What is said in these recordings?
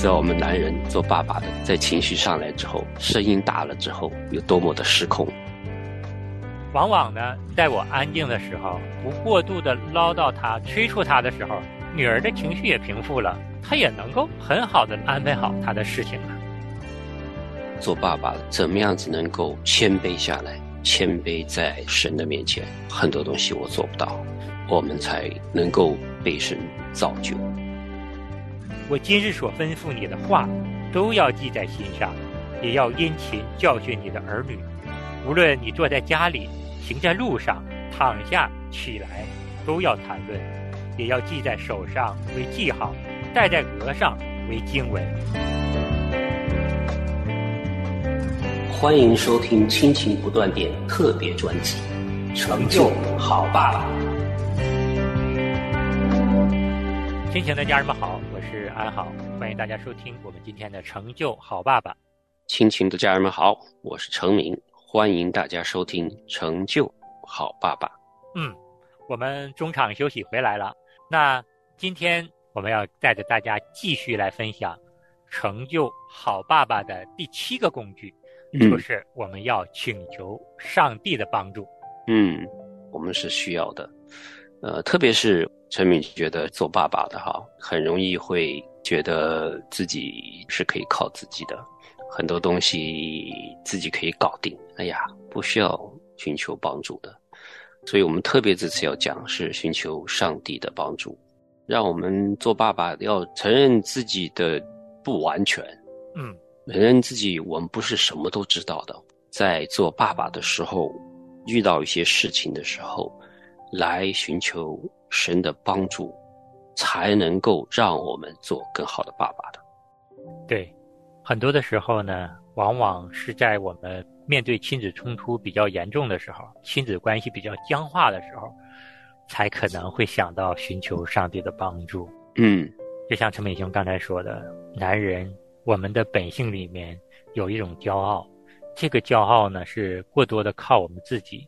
知道我们男人做爸爸的，在情绪上来之后，声音大了之后，有多么的失控。往往呢，在我安静的时候，不过度的唠叨他、催促他的时候，女儿的情绪也平复了，她也能够很好的安排好她的事情了。做爸爸的，怎么样子能够谦卑下来？谦卑在神的面前，很多东西我做不到，我们才能够被神造就。我今日所吩咐你的话，都要记在心上，也要殷勤教训你的儿女。无论你坐在家里，行在路上，躺下起来，都要谈论，也要记在手上为记号，戴在额上为经文。欢迎收听《亲情不断电》特别专辑，《成就好爸爸》。亲情的家人们好，安好，欢迎大家收听我们今天的《成就好爸爸》。亲情的家人们好，我是程明，欢迎大家收听《成就好爸爸》。嗯，我们中场休息回来了，那今天我们要带着大家继续来分享《成就好爸爸》的第七个工具。就是我们要请求上帝的帮助。嗯，我们是需要的。呃，特别是陈敏觉得做爸爸的哈，很容易会觉得自己是可以靠自己的，很多东西自己可以搞定。哎呀，不需要寻求帮助的。所以我们特别这次要讲是寻求上帝的帮助，让我们做爸爸要承认自己的不完全。嗯。承认自己，我们不是什么都知道的。在做爸爸的时候，遇到一些事情的时候，来寻求神的帮助，才能够让我们做更好的爸爸的。对，很多的时候呢，往往是在我们面对亲子冲突比较严重的时候，亲子关系比较僵化的时候，才可能会想到寻求上帝的帮助。嗯，就像陈美雄刚才说的，男人。我们的本性里面有一种骄傲，这个骄傲呢是过多的靠我们自己。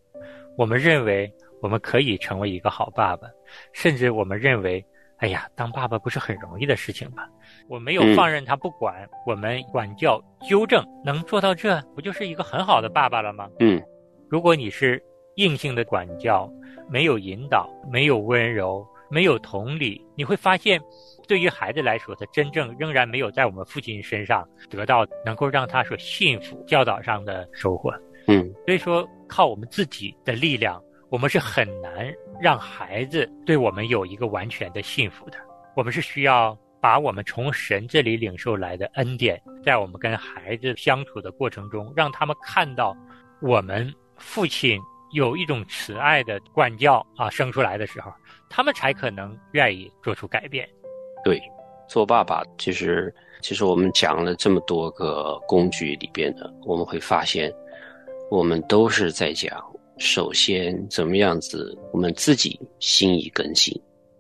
我们认为我们可以成为一个好爸爸，甚至我们认为，哎呀，当爸爸不是很容易的事情吗？我没有放任他不管，我们管教纠正，能做到这不就是一个很好的爸爸了吗？嗯，如果你是硬性的管教，没有引导，没有温柔，没有同理，你会发现。对于孩子来说，他真正仍然没有在我们父亲身上得到能够让他所信服教导上的收获。嗯，所以说靠我们自己的力量，我们是很难让孩子对我们有一个完全的信服的。我们是需要把我们从神这里领受来的恩典，在我们跟孩子相处的过程中，让他们看到我们父亲有一种慈爱的管教啊，生出来的时候，他们才可能愿意做出改变。对，做爸爸其实，其实我们讲了这么多个工具里边的，我们会发现，我们都是在讲，首先怎么样子，我们自己心意更新，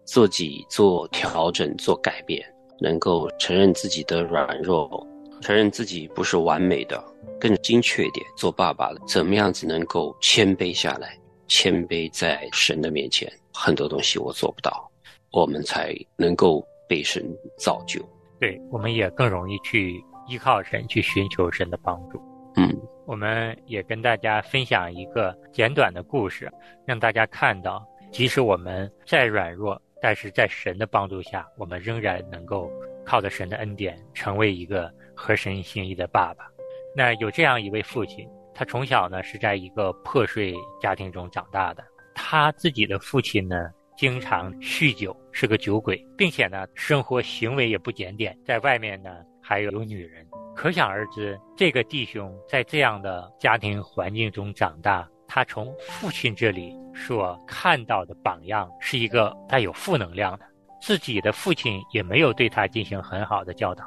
自己做调整、做改变，能够承认自己的软弱，承认自己不是完美的，更精确一点，做爸爸的怎么样子能够谦卑下来，谦卑在神的面前，很多东西我做不到，我们才能够。被神造就，对，我们也更容易去依靠神，去寻求神的帮助。嗯，我们也跟大家分享一个简短的故事，让大家看到，即使我们再软弱，但是在神的帮助下，我们仍然能够靠着神的恩典，成为一个合神心意的爸爸。那有这样一位父亲，他从小呢是在一个破碎家庭中长大的，他自己的父亲呢。经常酗酒，是个酒鬼，并且呢，生活行为也不检点，在外面呢还有有女人，可想而知，这个弟兄在这样的家庭环境中长大，他从父亲这里所看到的榜样是一个带有负能量的，自己的父亲也没有对他进行很好的教导，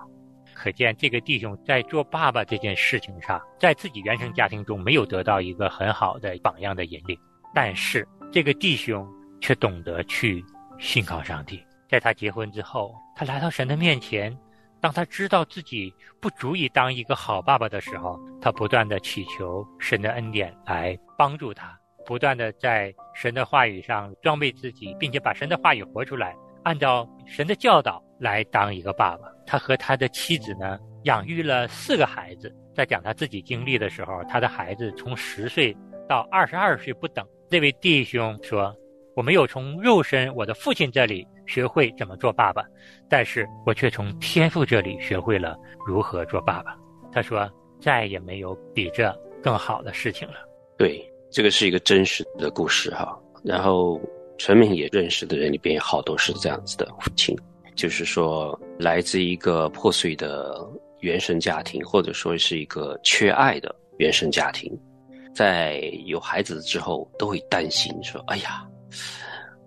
可见这个弟兄在做爸爸这件事情上，在自己原生家庭中没有得到一个很好的榜样的引领，但是这个弟兄。却懂得去信靠上帝。在他结婚之后，他来到神的面前。当他知道自己不足以当一个好爸爸的时候，他不断的祈求神的恩典来帮助他，不断的在神的话语上装备自己，并且把神的话语活出来，按照神的教导来当一个爸爸。他和他的妻子呢，养育了四个孩子。在讲他自己经历的时候，他的孩子从十岁到二十二岁不等。这位弟兄说：“我没有从肉身我的父亲这里学会怎么做爸爸，但是我却从天父这里学会了如何做爸爸。”他说：“再也没有比这更好的事情了。”对，这个是一个真实的故事哈。然后陈明也认识的人里边好多是这样子的父亲，就是说来自一个破碎的。原生家庭，或者说是一个缺爱的原生家庭，在有孩子之后，都会担心说：“哎呀，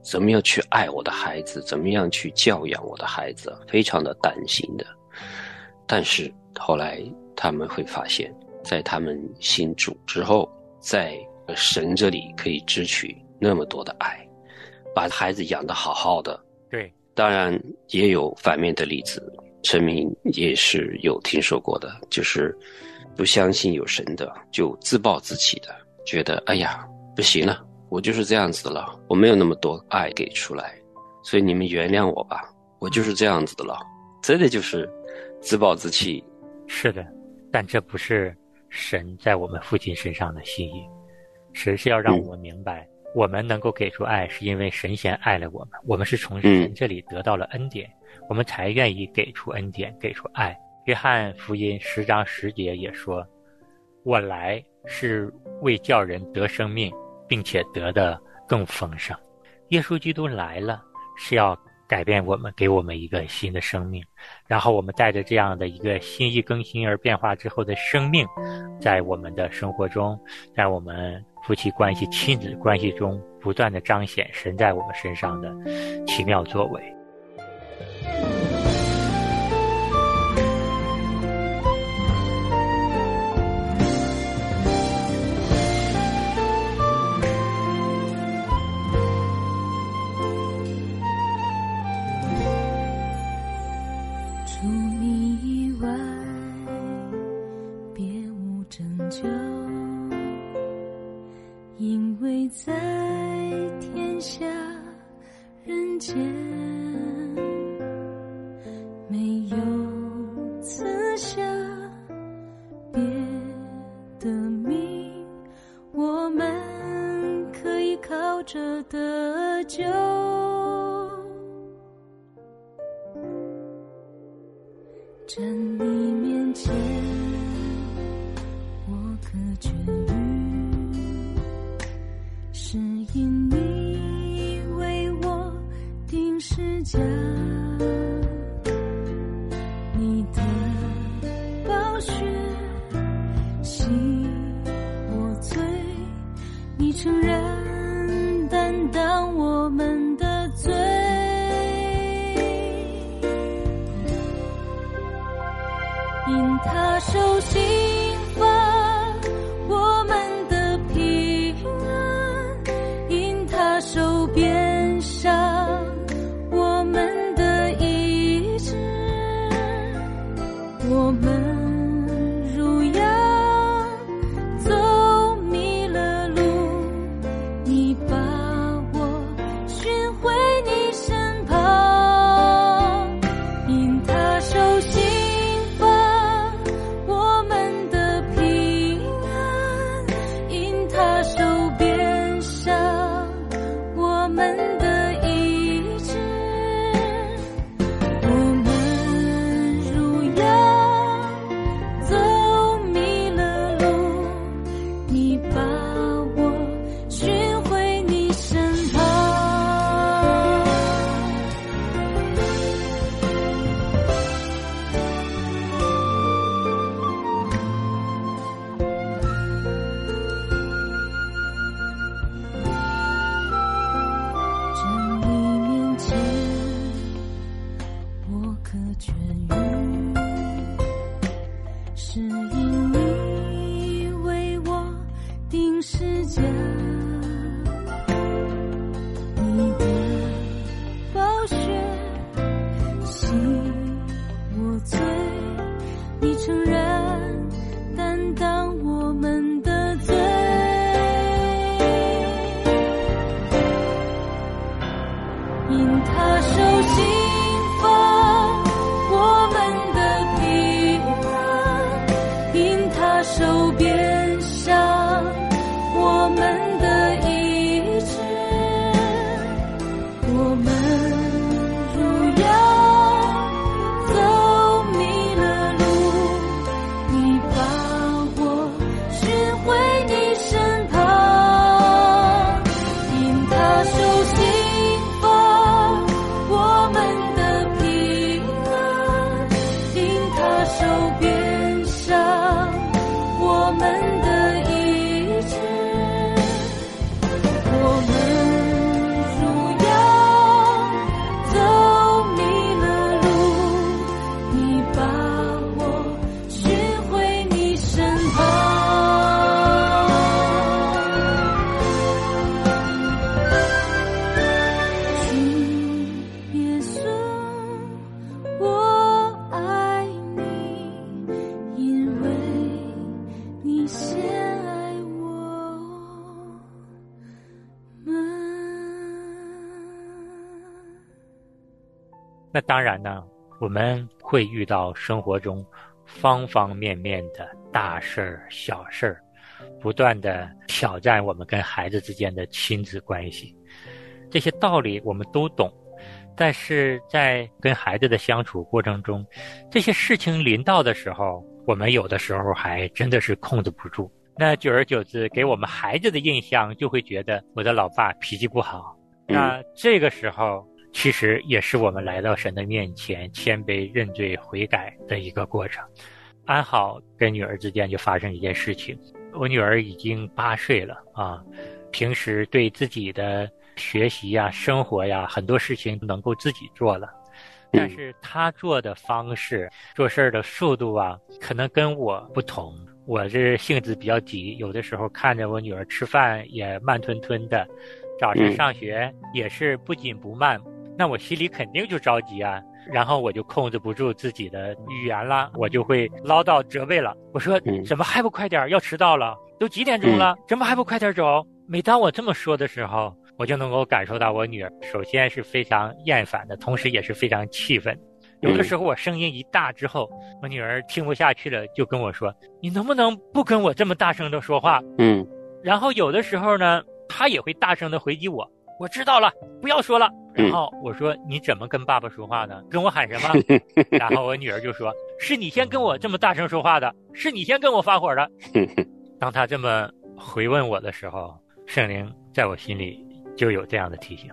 怎么样去爱我的孩子？怎么样去教养我的孩子？”非常的担心的。但是后来他们会发现，在他们信主之后，在神这里可以支取那么多的爱，把孩子养得好好的。对，当然也有反面的例子。陈明也是有听说过的，就是不相信有神的，就自暴自弃的，觉得哎呀不行了，我就是这样子的了，我没有那么多爱给出来，所以你们原谅我吧，我就是这样子的了，真的就是自暴自弃。是的，但这不是神在我们父亲身上的心意，神是要让我们明白，我们能够给出爱，是因为神先爱了我们，我们是从神这里得到了恩典。我们才愿意给出恩典，给出爱。约翰福音十章十节也说：“我来是为叫人得生命，并且得的更丰盛。”耶稣基督来了，是要改变我们，给我们一个新的生命。然后我们带着这样的一个心意更新而变化之后的生命，在我们的生活中，在我们夫妻关系、亲子关系中，不断的彰显神在我们身上的奇妙作为。熟悉那当然呢，我们会遇到生活中方方面面的大事儿、小事儿，不断的挑战我们跟孩子之间的亲子关系。这些道理我们都懂，但是在跟孩子的相处过程中，这些事情临到的时候，我们有的时候还真的是控制不住。那久而久之，给我们孩子的印象就会觉得我的老爸脾气不好。那这个时候，其实也是我们来到神的面前谦卑认罪悔改的一个过程。安好跟女儿之间就发生一件事情，我女儿已经八岁了啊，平时对自己的。学习呀，生活呀，很多事情能够自己做了，但是她做的方式、做事儿的速度啊，可能跟我不同。我这性子比较急，有的时候看着我女儿吃饭也慢吞吞的，早晨上学也是不紧不慢，那我心里肯定就着急啊，然后我就控制不住自己的语言了，我就会唠叨责备了。我说怎么还不快点？要迟到了，都几点钟了？怎么还不快点走？每当我这么说的时候。我就能够感受到我女儿首先是非常厌烦的，同时也是非常气愤。有的时候我声音一大之后，我女儿听不下去了，就跟我说：“你能不能不跟我这么大声的说话？”嗯。然后有的时候呢，她也会大声的回击我：“我知道了，不要说了。”然后我说：“你怎么跟爸爸说话呢？跟我喊什么？” 然后我女儿就说：“是你先跟我这么大声说话的，是你先跟我发火的。”当她这么回问我的时候，圣灵在我心里。就有这样的提醒，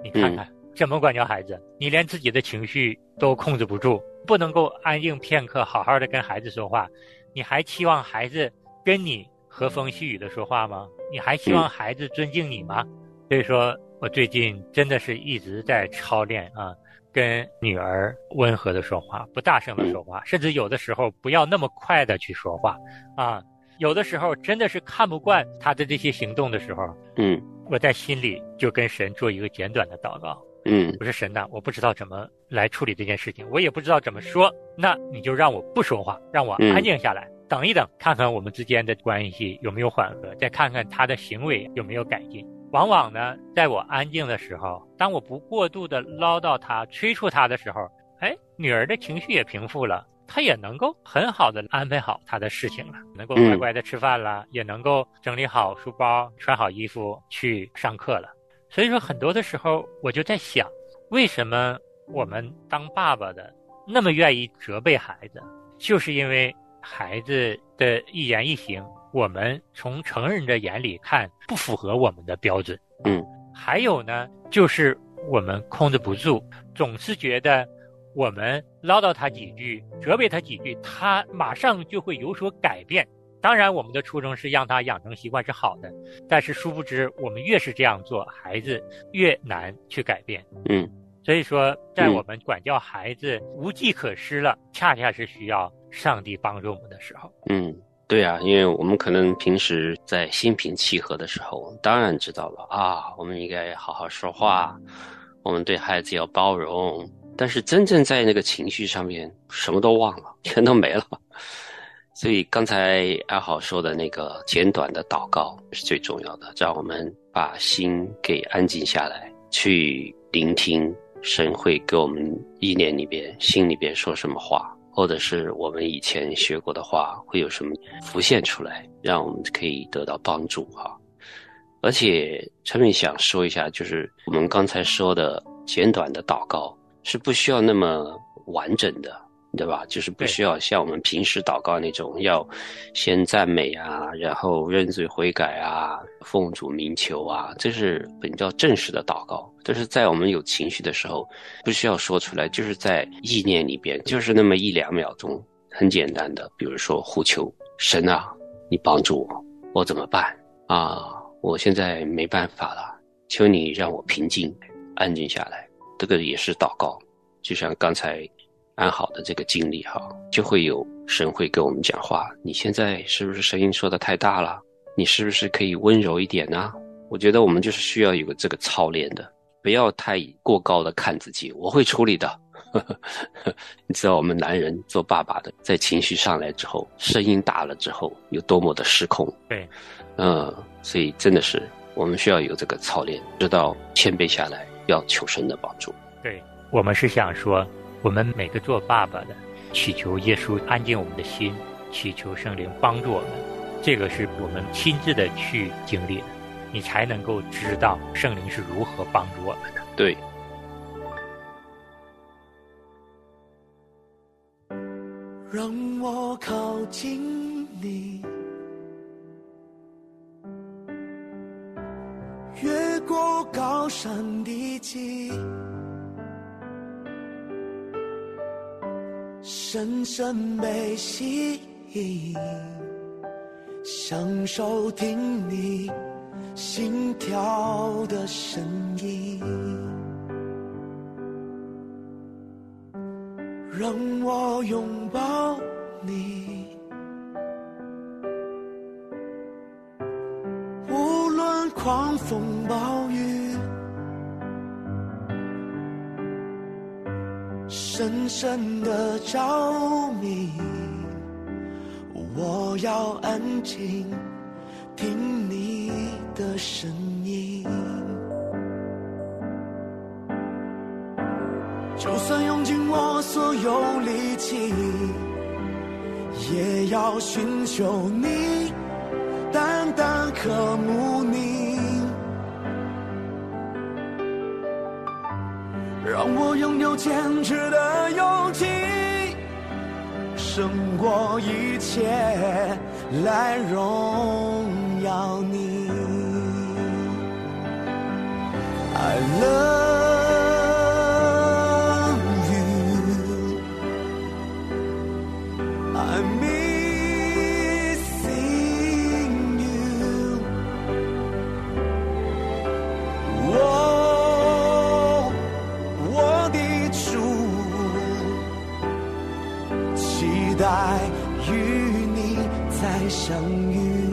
你看看怎么管教孩子？你连自己的情绪都控制不住，不能够安静片刻，好好的跟孩子说话，你还期望孩子跟你和风细雨的说话吗？你还希望孩子尊敬你吗？所以说我最近真的是一直在操练啊，跟女儿温和的说话，不大声的说话，甚至有的时候不要那么快的去说话啊。有的时候真的是看不惯他的这些行动的时候，嗯。我在心里就跟神做一个简短的祷告，嗯，我说神呐，我不知道怎么来处理这件事情，我也不知道怎么说，那你就让我不说话，让我安静下来，等一等，看看我们之间的关系有没有缓和，再看看他的行为有没有改进。往往呢，在我安静的时候，当我不过度的唠叨他、催促他的时候，哎，女儿的情绪也平复了。她也能够很好的安排好她的事情了，能够乖乖的吃饭了，也能够整理好书包、穿好衣服去上课了。所以说，很多的时候我就在想，为什么我们当爸爸的那么愿意责备孩子，就是因为孩子的一言一行，我们从成人的眼里看不符合我们的标准。嗯，还有呢，就是我们控制不住，总是觉得。我们唠叨他几句，责备他几句，他马上就会有所改变。当然，我们的初衷是让他养成习惯是好的，但是殊不知，我们越是这样做，孩子越难去改变。嗯，所以说，在我们管教孩子无计可施了，恰恰是需要上帝帮助我们的时候。嗯，对啊，因为我们可能平时在心平气和的时候，当然知道了啊，我们应该好好说话，我们对孩子要包容。但是真正在那个情绪上面，什么都忘了，全都没了。所以刚才阿豪说的那个简短的祷告是最重要的，让我们把心给安静下来，去聆听神会给我们意念里边、心里边说什么话，或者是我们以前学过的话会有什么浮现出来，让我们可以得到帮助哈。而且陈敏想说一下，就是我们刚才说的简短的祷告。是不需要那么完整的，对吧？就是不需要像我们平时祷告那种，要先赞美啊，然后认罪悔改啊，奉主名求啊，这是比较正式的祷告。但是在我们有情绪的时候，不需要说出来，就是在意念里边，就是那么一两秒钟，很简单的，比如说呼求神啊，你帮助我，我怎么办啊？我现在没办法了，求你让我平静、安静下来。这个也是祷告，就像刚才安好的这个经历哈，就会有神会跟我们讲话。你现在是不是声音说的太大了？你是不是可以温柔一点呢？我觉得我们就是需要有个这个操练的，不要太过高的看自己。我会处理的。你知道我们男人做爸爸的，在情绪上来之后，声音大了之后，有多么的失控。对，嗯，所以真的是我们需要有这个操练，知道谦卑下来。要求神的帮助。对我们是想说，我们每个做爸爸的，祈求耶稣安静我们的心，祈求圣灵帮助我们，这个是我们亲自的去经历的，你才能够知道圣灵是如何帮助我们的。对。让我靠近你，越过高山低谷，深深被吸引，享受听你心跳的声音。让我拥抱你，无论狂风暴雨深深的着迷。我要安静听你的声音。就算用尽我所有力气，也要寻求你，单单渴慕你，让我拥有坚持的勇气，胜过一切来荣耀你。I love. “再与你再相遇，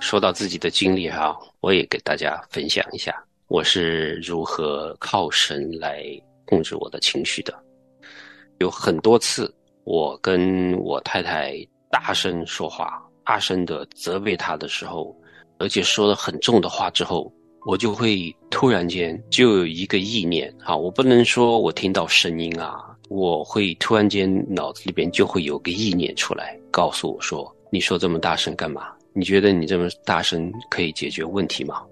说到自己的经历哈，我也给大家分享一下，我是如何靠神来控制我的情绪的。有很多次，我跟我太太大声说话，大声的责备他的时候，而且说了很重的话之后。”我就会突然间就有一个意念，啊，我不能说我听到声音啊，我会突然间脑子里边就会有个意念出来，告诉我说：“你说这么大声干嘛？你觉得你这么大声可以解决问题吗？”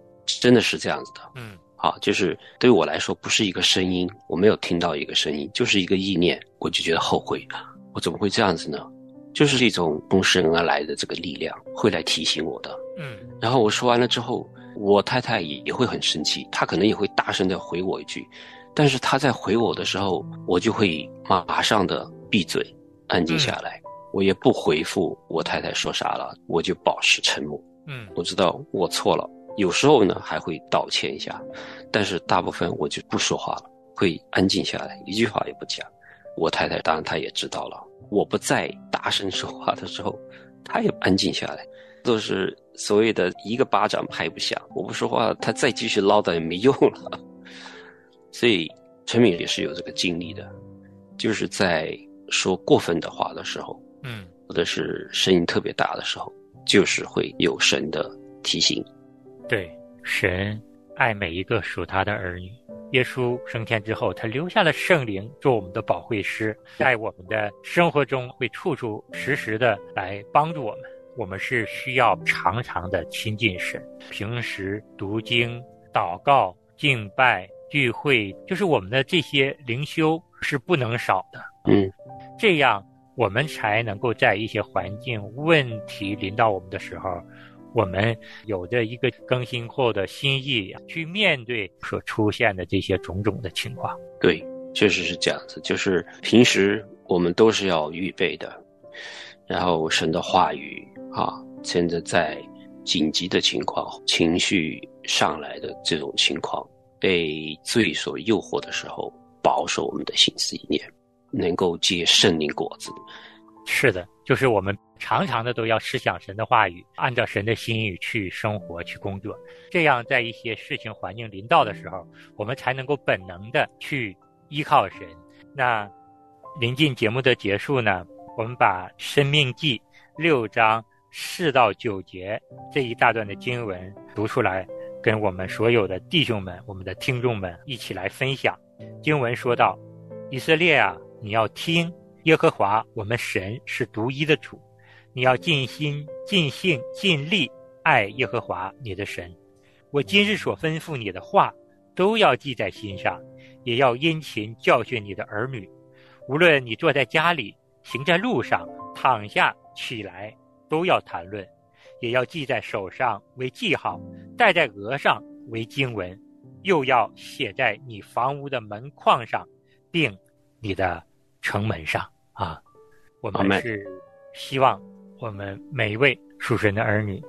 真的是这样子的，嗯，好，就是对我来说不是一个声音，我没有听到一个声音，就是一个意念，我就觉得后悔，我怎么会这样子呢？就是一种从神而来的这个力量会来提醒我的，嗯。然后我说完了之后，我太太也也会很生气，她可能也会大声的回我一句，但是她在回我的时候，我就会马上的闭嘴，安静下来，我也不回复我太太说啥了，我就保持沉默。嗯我知道我错了，有时候呢还会道歉一下，但是大部分我就不说话了，会安静下来，一句话也不讲。我太太当然她也知道了，我不再大声说话的时候，他也安静下来，都是所谓的一个巴掌拍不响，我不说话，他再继续唠叨也没用了。所以陈敏也是有这个经历的，就是在说过分的话的时候，嗯或者是声音特别大的时候，就是会有神的提醒。对，神爱每一个属他的儿女。耶稣升天之后，他留下了圣灵做我们的保惠师，在我们的生活中会处处时时的来帮助我们。我们是需要常常的亲近神，平时读经、祷告、敬拜、聚会，就是我们的这些灵修是不能少的。嗯，这样我们才能够在一些环境问题临到我们的时候，我们有着一个更新后的心意，去面对所出现的这些种种的情况。对，确实是这样子。就是平时我们都是要预备的，然后神的话语啊，现在在紧急的情况、情绪上来的这种情况，被罪所诱惑的时候，保守我们的心思意念，能够结圣灵果子。是的，就是我们常常的都要思想神的话语，按照神的心意去生活、去工作，这样在一些事情环境临到的时候，我们才能够本能的去依靠神。那临近节目的结束呢，我们把《生命记》六章四到九节这一大段的经文读出来，跟我们所有的弟兄们、我们的听众们一起来分享。经文说道：“以色列啊，你要听。”耶和华我们神是独一的主，你要尽心、尽性、尽力爱耶和华你的神。我今日所吩咐你的话，都要记在心上，也要殷勤教训你的儿女。无论你坐在家里，行在路上，躺下起来，都要谈论，也要记在手上为记号，戴在额上为经文，又要写在你房屋的门框上，并你的城门上。啊，我们是希望我们每一位属神的儿女，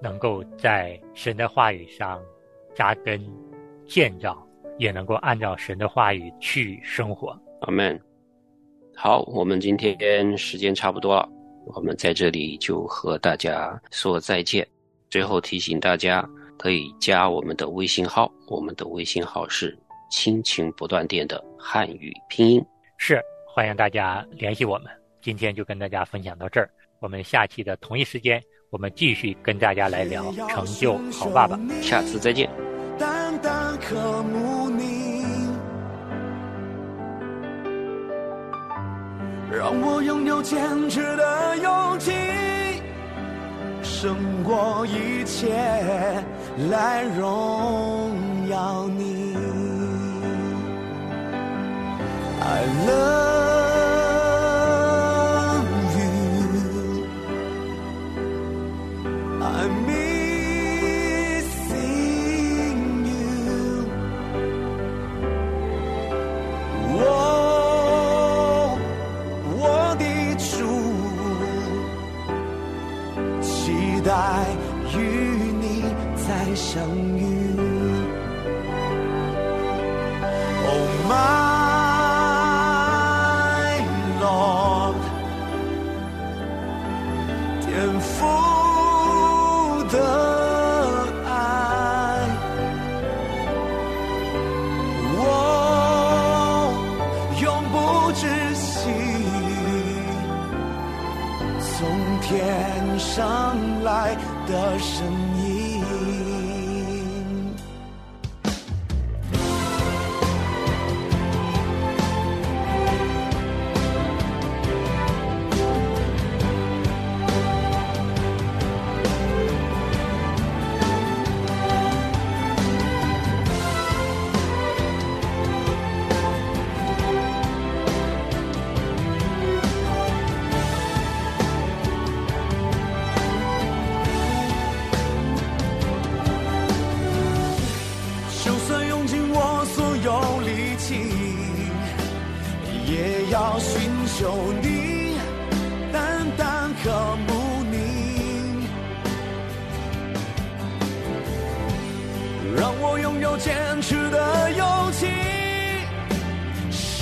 能够在神的话语上扎根建造，也能够按照神的话语去生活。阿门。好，我们今天时间差不多了，我们在这里就和大家说再见。最后提醒大家，可以加我们的微信号，我们的微信号是“亲情不断电”的汉语拼音。是。欢迎大家联系我们，今天就跟大家分享到这儿。我们下期的同一时间，我们继续跟大家来聊成就好爸爸。下次再见。单单可慕你，让我拥有坚持的勇气，胜过一切来荣耀你。I love 从天上来的声音。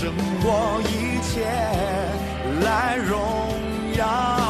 胜过一切来荣耀。